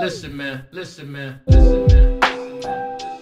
Listen, man. Listen, man. Listen, man. Listen, man.